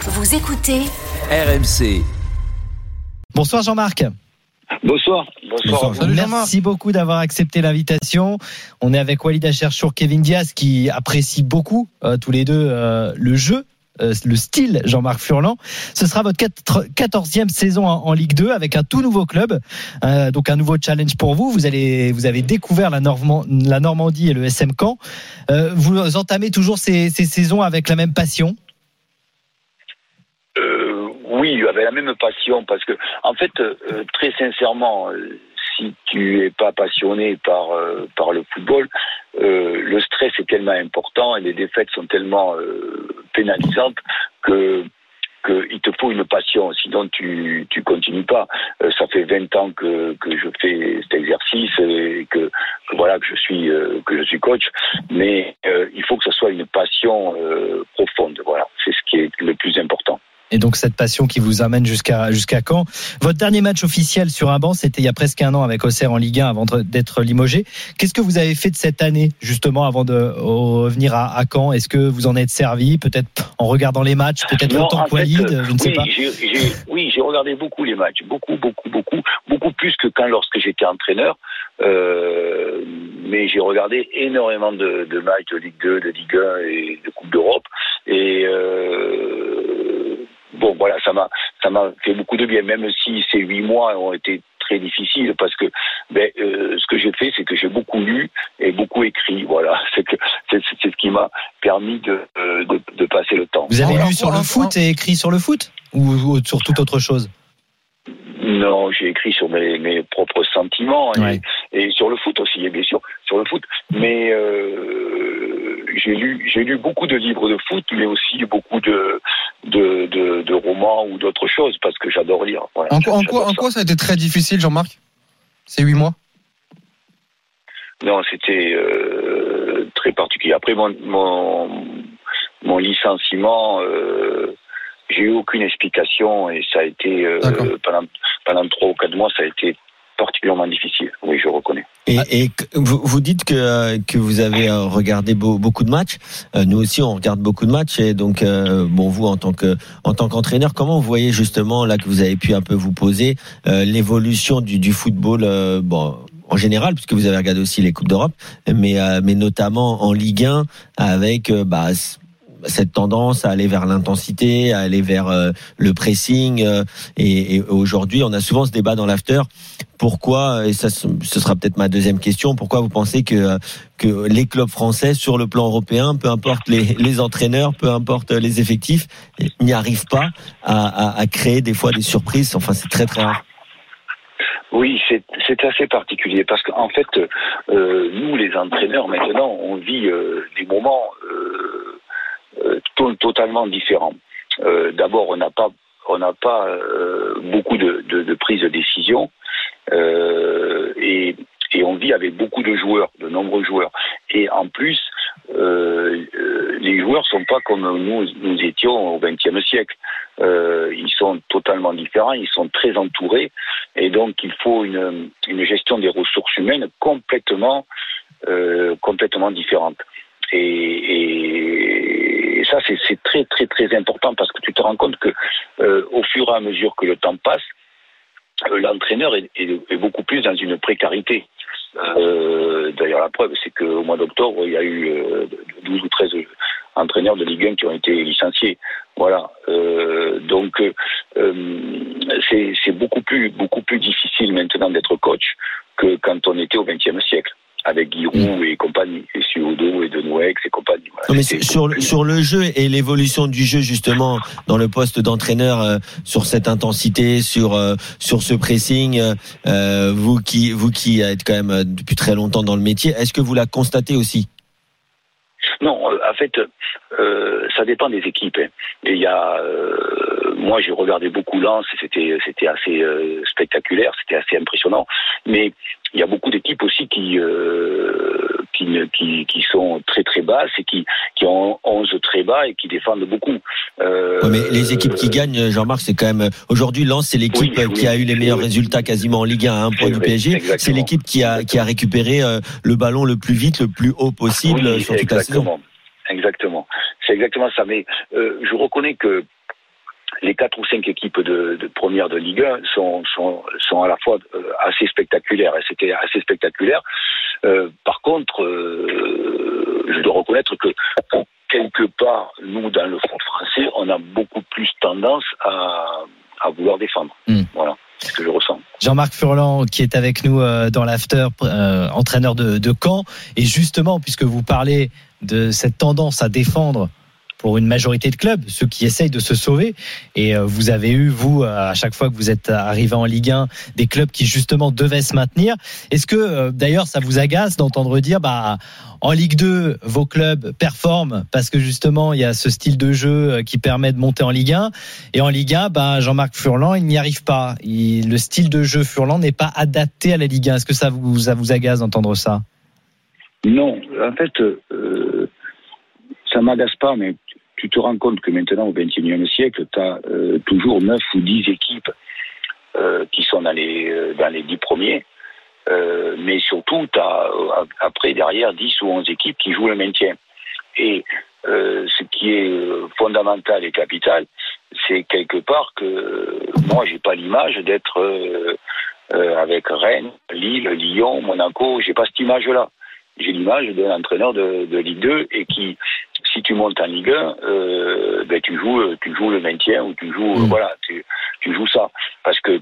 Vous écoutez RMC. Bonsoir Jean-Marc. Bonsoir. Bonsoir. Merci beaucoup d'avoir accepté l'invitation. On est avec Walid Acharchour, Kevin Diaz qui apprécie beaucoup euh, tous les deux euh, le jeu. euh, le style Jean-Marc Furlan. Ce sera votre 14e saison en, Ligue 2 avec un tout nouveau club, euh, donc un nouveau challenge pour vous. Vous allez, vous avez découvert la, Normand- la Normandie et le SM Caen. Euh, vous entamez toujours ces, ces saisons avec la même passion. Euh, oui, avec la même passion, parce que, en fait, euh, très sincèrement, euh, si tu es pas passionné par euh, par le football, euh, le stress est tellement important et les défaites sont tellement euh, pénalisantes que qu'il te faut une passion, sinon tu tu continues pas. Euh, ça fait 20 ans que, que je fais cet exercice et que, voilà que je suis euh, que je suis coach, mais euh, il faut que ce soit une passion euh, profonde. Voilà, c'est ce qui est le plus important. Et donc cette passion qui vous amène jusqu'à jusqu'à quand Votre dernier match officiel sur un banc, c'était il y a presque un an avec Auxerre en Ligue 1 avant d'être limogé. Qu'est-ce que vous avez fait de cette année justement avant de revenir à, à Caen? Est-ce que vous en êtes servi Peut-être en regardant les matchs, peut-être en que fait, Walid, euh, je ne sais oui, pas. j'ai- j'ai- oui, j'ai regardé beaucoup les matchs, beaucoup, beaucoup, beaucoup, beaucoup plus que quand lorsque j'étais entraîneur. Euh, mais j'ai regardé énormément de, de matchs de Ligue 2, de Ligue 1 et de Coupe d'Europe. Et euh, bon, voilà, ça m'a, ça m'a fait beaucoup de bien, même si ces huit mois ont été très difficiles parce que ben, euh, ce que j'ai fait, c'est que j'ai beaucoup lu et beaucoup écrit. Voilà, c'est que c'est, c'est- c'est ce qui m'a permis de, euh, de, de passer le temps. Vous avez lu sur le foot et écrit sur le foot ou, ou sur toute autre chose? Non, j'ai écrit sur mes, mes propres sentiments et, Ouais. et sur le foot aussi, et bien sûr, sur le foot. Mais euh, j'ai lu, j'ai lu beaucoup de livres de foot, mais aussi beaucoup de de, de, de romans ou d'autres choses parce que j'adore lire. Voilà, En, quoi- en j'adore quoi, en ça. quoi ça a été très difficile, Jean-Marc Ces huit mois? Non, c'était euh, très particulier. Après mon mon, mon licenciement, euh, j'ai eu aucune explication et ça a été euh, pendant pendant trois ou quatre mois, ça a été particulièrement difficile. Oui, je reconnais. Et, vous, dites que, euh, que vous avez euh, regardé beau- beaucoup de matchs. Euh, Nous aussi, on regarde beaucoup de matchs. Et donc, bon, vous en tant que en tant qu'entraîneur, comment vous voyez justement là que vous avez pu un peu vous poser l'évolution du, football, bon, en général, puisque vous avez regardé aussi les coupes d'Europe, mais mais notamment en Ligue 1 avec bah, cette tendance à aller vers l'intensité, à aller vers euh, le pressing. euh, et et aujourd'hui, on a souvent ce débat dans l'after pourquoi, et ça ce sera peut-être ma deuxième question, pourquoi vous pensez que, que les clubs français sur le plan européen, peu importe les, les entraîneurs, peu importe les effectifs, n'y arrivent pas à, à, à créer des fois des surprises? Enfin, c'est très très rare. Oui, c'est assez particulier parce qu'en fait, euh, nous les entraîneurs maintenant, on vit euh, des moments to- totalement différents. Euh, D'abord, on n'a pas on n'a pas euh, beaucoup de, de, de prise de décision euh, et, on vit avec beaucoup de joueurs, de nombreux joueurs. Et en plus, les joueurs sont pas comme nous nous étions au XXe siècle. Ils sont totalement différents, ils sont très entourés. Et donc, il faut une, gestion des ressources humaines complètement, complètement différente. Et ça, c'est très, très, très important parce que tu te rends compte que euh, au fur et à mesure que le temps passe, euh, l'entraîneur est, beaucoup plus dans une précarité. Euh, D'ailleurs, la preuve, c'est qu'au mois d'octobre, il y a eu euh, 12 ou 13 entraîneurs de Ligue 1 qui ont été licenciés. Voilà. Donc, c'est beaucoup plus, beaucoup plus difficile maintenant d'être coach que quand on était au XXe siècle avec Giroud et compagnie, et Suodo et Denouex et compagnie. Voilà. Non, mais sur, plus- sur le jeu et l'évolution du jeu justement dans le poste d'entraîneur, euh, sur cette intensité, sur euh, sur ce pressing, euh, euh, vous qui vous qui êtes quand même euh, depuis très longtemps dans le métier, est-ce que vous la constatez aussi? Non, euh, en fait, euh, ça dépend des équipes. hein. Et il y a, euh, moi, j'ai regardé beaucoup Lens, c'était c'était assez euh, spectaculaire, c'était assez impressionnant. Mais il y a beaucoup d'équipes aussi qui euh, qui, qui qui sont très très basses et qui qui ont 11 très bas et qui défendent beaucoup. Euh, Ouais, mais les équipes qui gagnent, Jean-Marc, c'est quand même aujourd'hui Lens, c'est l'équipe Oui, qui oui, a eu les meilleurs oui. résultats quasiment en Ligue 1 à un point du PSG. C'est l'équipe qui a qui a récupéré euh, le ballon le plus vite, le plus haut possible sur toute la saison. exactement. Exactement. C'est exactement ça. Mais je reconnais que les quatre ou cinq équipes de, de première de Ligue 1 sont, sont, sont à la fois euh, assez spectaculaires. Et c'était assez spectaculaire. Euh, par contre, euh, je dois reconnaître que quelque part, nous, dans le foot français, on a beaucoup plus tendance à, à vouloir défendre. Mm. Voilà, ce que je ressens. Jean-Marc Furlan qui est avec nous euh, dans l'after, euh, entraîneur de, de Caen. Et justement, puisque vous parlez de cette tendance à défendre pour une majorité de clubs, ceux qui essayent de se sauver. Et euh, vous avez eu, vous, à chaque fois que vous êtes arrivé en Ligue 1, des clubs qui justement devaient se maintenir. Est-ce que, euh, d'ailleurs, ça vous agace d'entendre dire, bah, en Ligue 2, vos clubs performent parce que justement, il y a ce style de jeu euh, qui permet de monter en Ligue 1. Et en Ligue 1, bah, Jean-Marc Furlan, il n'y arrive pas. Le style de jeu Furlan n'est pas adapté à la Ligue 1. Est-ce que ça vous, vous agace d'entendre ça? Non, en fait, euh, ça m'agace pas, mais tu te rends compte que maintenant, au XXIe siècle, tu as toujours 9 ou 10 équipes euh, qui sont dans les, euh, dans les 10 premiers. Euh, mais surtout, tu as après, derrière, 10 ou 11 équipes qui jouent le maintien. Et euh, ce qui est euh, fondamental et capital, c'est quelque part que euh, moi, j'ai pas l'image d'être euh, euh, avec Rennes, Lille, Lyon, Monaco. J'ai pas cette image-là. J'ai l'image d'un entraîneur de, de Ligue 2 et qui, si tu montes en Ligue 1, euh, ben tu joues, tu joues le maintien ou tu joues, Mm. voilà, tu, tu joues ça. Parce que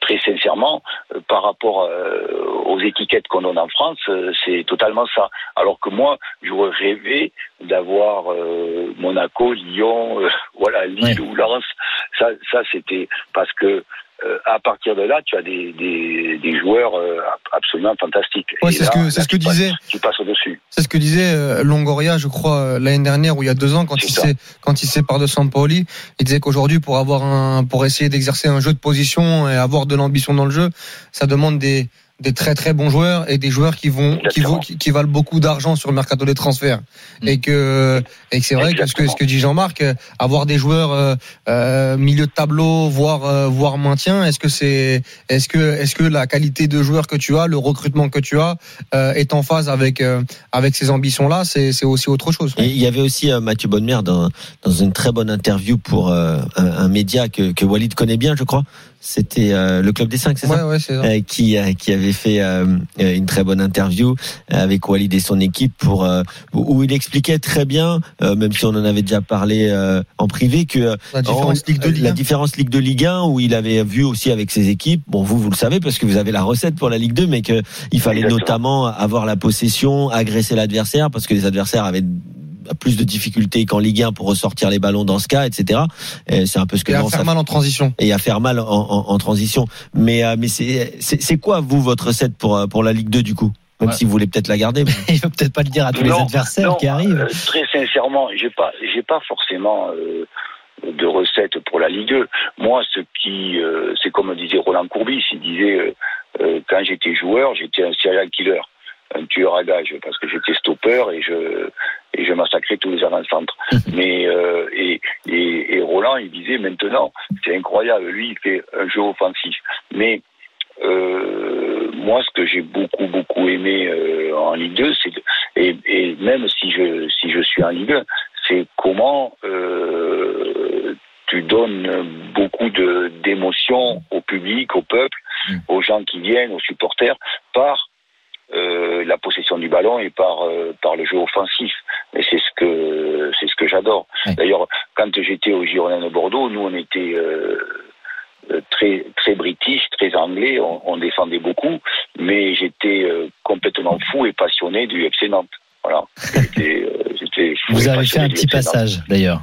très sincèrement, euh, par rapport euh, aux étiquettes qu'on donne en France, euh, c'est totalement ça. Alors que moi, j'aurais rêvé d'avoir euh, Monaco, Lyon, euh, voilà, Lille ou Lens. Ça, ça c'était parce que euh, à partir de là, tu as des, des, des joueurs euh, absolument fantastiques. Ouais, c'est ce que c'est ce que tu passes- disait Tu passes au-dessus. c'est ce que disait euh, Longoria, je crois euh, l'année dernière ou il y a deux ans quand il s'est quand il s'est part de Sampoli, il disait qu'aujourd'hui pour avoir un pour essayer d'exercer un jeu de position et avoir de l'ambition dans le jeu, ça demande des des très très bons joueurs et des joueurs qui vont qui, Exactement. vaut- qui, qui valent beaucoup d'argent sur le mercato des transferts Mm. et que et que c'est vrai que ce que ce que dit Jean-Marc euh, avoir des joueurs euh, euh, milieu de tableau voire euh, voire maintien est-ce que c'est est-ce que est-ce que la qualité de joueur que tu as le recrutement que tu as euh, est en phase avec euh, avec ces ambitions là c'est c'est aussi autre chose Et il y avait aussi euh, Mathieu Bonnemer dans, dans une très bonne interview pour euh, un, un média que, que Walid connaît bien, je crois. C'était euh, le Club des Cinq, c'est ça? Ouais ouais c'est ça. Euh, qui euh, qui avait fait euh, euh, une très bonne interview avec Walid et son équipe pour euh, où il expliquait très bien, euh, même si on en avait déjà parlé euh, en privé, que euh, la différence Ligue de Ligue la 1. différence Ligue de Ligue 1 où il avait vu aussi avec ses équipes. Bon, vous vous le savez parce que vous avez la recette pour la Ligue 2, mais que il fallait Exactement. notamment avoir la possession, agresser l'adversaire parce que les adversaires avaient plus de difficultés qu'en Ligue 1 pour ressortir les ballons dans ce cas, etc. Et C'est un peu ce que et à a faire mal en transition et à faire mal en, en, en transition. Mais euh, mais c'est c'est c'est quoi vous votre recette pour euh, pour la Ligue 2 du coup? Même Ouais. si vous voulez peut-être la garder. mais- Il veut peut-être pas le dire à tous les adversaires non, qui arrivent. euh, très sincèrement, j'ai pas, j'ai pas forcément euh, de recette pour la Ligue 2. Moi, ce qui, euh, c'est comme disait Roland Courbis, il disait euh, euh, quand j'étais joueur, j'étais un serial killer, un tueur à gages, parce que j'étais stopper et je et je massacrais tous les avant-centres. Mais euh, et, et, et Roland, il disait maintenant, c'est incroyable, lui, il fait un jeu offensif, mais euh, moi, ce que j'ai beaucoup beaucoup aimé euh, en Ligue 2, c'est et, et même si je si je suis en Ligue 1, c'est comment euh, tu donnes beaucoup de d'émotions au public, au peuple, Mm. aux gens qui viennent, aux supporters, par euh, la possession du ballon et par euh, par le jeu offensif. Et c'est ce que c'est ce que j'adore. D'ailleurs, quand j'étais au Girondin de Bordeaux, nous on était euh, très très british, très anglais, on, on défendait beaucoup, mais j'étais complètement fou et passionné du FC Nantes. Voilà, j'étais j'étais fou Vous avez fait un petit passage d'ailleurs.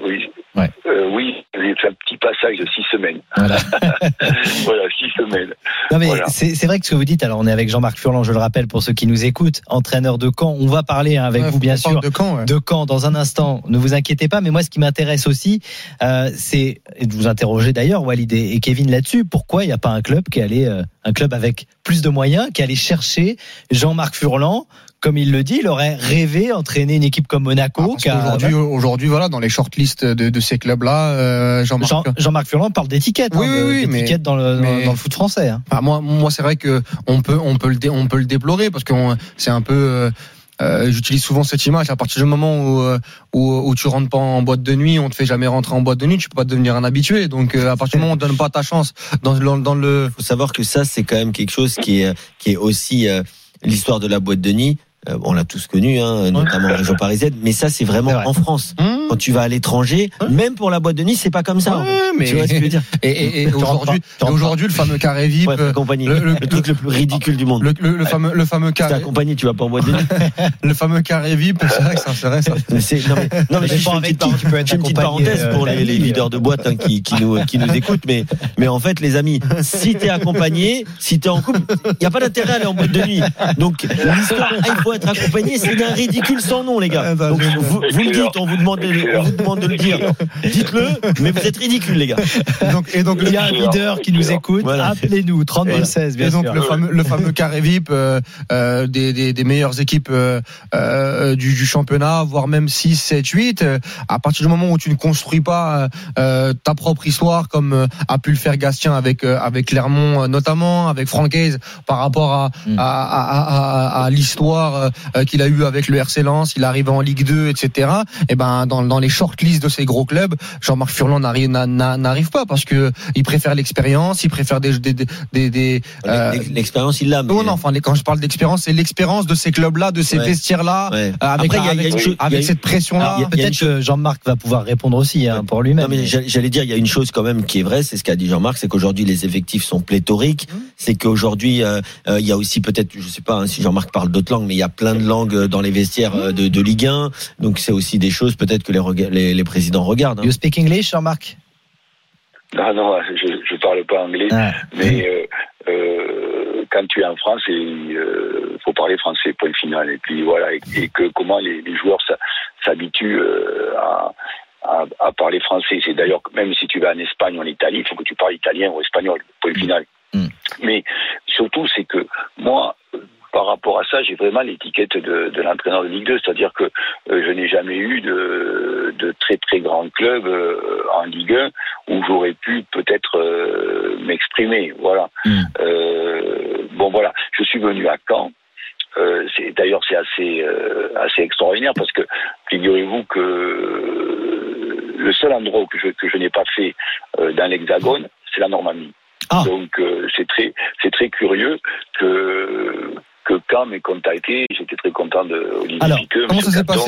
Oui. Ouais. Oui, j'ai fait un petit passage de six semaines. Voilà. voilà, six semaines. Non mais Voilà. c'est c'est vrai que ce que vous dites. Alors on est avec Jean-Marc Furlan, je le rappelle pour ceux qui nous écoutent, entraîneur de Caen. On va parler hein, avec Ouais, vous bien sûr de Caen ouais. de Caen dans un instant. Ne vous inquiétez pas. Mais moi, ce qui m'intéresse aussi, euh, c'est de vous interroger d'ailleurs, Walid et, et Kevin là-dessus. Pourquoi il n'y a pas un club qui allait, euh, un club avec plus de moyens, qui allait chercher Jean-Marc Furlan, comme il le dit, il aurait rêvé entraîner une équipe comme Monaco. Ah, qu'aujourd'hui, aujourd'hui, voilà, dans les shortlists de, de ces clubs-là, euh, Jean-Marc. Jean- Jean-Marc Furlan parle d'étiquette, Oui, hein, oui, oui, mais- d'étiquette dans le, dans- mais- dans le foot français. hein. Enfin, moi, moi, c'est vrai que on peut, on peut le, dé- on peut le déplorer parce que c'est un peu. euh, euh, j'utilise souvent cette image. À partir du moment où, euh, où, où tu rentres pas en boîte de nuit, on te fait jamais rentrer en boîte de nuit, tu peux pas devenir un habitué. Donc euh, à partir du moment où on donne pas ta chance dans, dans, dans le. faut savoir que ça, c'est quand même quelque chose qui est, qui est aussi euh, l'histoire de la boîte de nuit. Euh, on l'a tous connu, hein, notamment en région parisienne. Mais ça, c'est vraiment vrai. en France. Mmh. Quand tu vas à l'étranger, même pour la boîte de nuit, c'est pas comme ça. Ouais, mais Tu vois ce que je veux dire et, aujourd'hui, le fameux carré VIP, Ouais, euh, accompagné. le- Le, le- truc le plus ridicule du monde. le, le, le fameux, le fameux Si carré, accompagné, tu vas pas en boîte de nuit. le fameux carré VIP, c'est vrai que ça, c'est vrai ça. Non mais, non, mais je fais une petite, parenthèse pour euh, les, les leaders de boîte hein, qui, qui, nous, qui nous écoutent. Mais, mais en fait, les amis, si t'es accompagné, si t'es en couple, il n'y a pas d'intérêt à aller en boîte de nuit. Donc l'histoire, ah, être accompagné, c'est d'un ridicule sans nom, les gars. Donc vous, vous le dites, on vous demande, de- on vous demande de le dire. Dites-le, mais vous êtes ridicule, les gars. Donc, et donc, Il y a un leader qui nous écoute. Voilà. Appelez-nous, 32-16, bien et donc sûr. le fameux, le fameux carré VIP euh, euh, des, des, des meilleures équipes euh, du, du championnat, voire même 6, 7, 8. euh, à partir du moment où tu ne construis pas euh, ta propre histoire, comme a pu le faire Gastien avec euh, avec Clermont notamment, avec Francaise, par rapport à Mm. à, à, à, à l'histoire euh, qu'il a eu avec le RC Lens, il arrive en Ligue 2, etc. Et ben dans, dans les shortlists de ces gros clubs, Jean-Marc Furlan n'arrive n'a- n'a- n'arrive pas parce que il préfère l'expérience, il préfère des des des, des, des, euh, L'expérience, il l'a. mais- non, non, enfin, quand je parle d'expérience, c'est l'expérience de ces clubs-là, de ces Ouais. vestiaires-là, Ouais. euh, avec, Après, il y a- il y a avec, chose- avec une- cette pression-là. Alors, il y a- il y a Peut-être que Jean-Marc va pouvoir répondre aussi hein, pour lui-même. Non, mais j'allais dire, il y a une chose quand même qui est vraie, c'est ce qu'a dit Jean-Marc, c'est qu'aujourd'hui les effectifs sont pléthoriques. C'est qu'aujourd'hui euh, euh, il y a aussi peut-être, je sais pas hein, si Jean-Marc parle d'autres langues, mais il y a plein de langues euh, dans les vestiaires euh, de, de Ligue 1. Donc c'est aussi des choses peut-être que les, rega- les, les présidents regardent. hein. You speak English, Jean-Marc? Non, non, je ne parle pas anglais, Ah. mais euh, euh, quand tu es en France, il euh, faut parler français, point final. Et puis voilà, et, et que comment les, les joueurs s'habituent euh, à, à, à parler français. C'est d'ailleurs, même si tu vas en Espagne ou en Italie, il faut que tu parles italien ou espagnol, point final. Mm. Mais surtout, c'est que moi, par rapport à ça, j'ai vraiment l'étiquette de, de l'entraîneur de Ligue 2, c'est-à-dire que euh, je n'ai jamais eu de, de très très grands clubs euh, en Ligue 1 où j'aurais pu peut-être euh, m'exprimer. Voilà. Mm. Bon voilà, je suis venu à Caen. D'ailleurs c'est assez assez extraordinaire parce que figurez-vous que le seul endroit que je que je n'ai pas fait dans l'Hexagone, c'est la Normandie. Ah. Donc euh, c'est très c'est très curieux que que quand m'ait contacté, j'étais très content de Olivier Alors, Piqueux, comment Monsieur ça s'est Capton,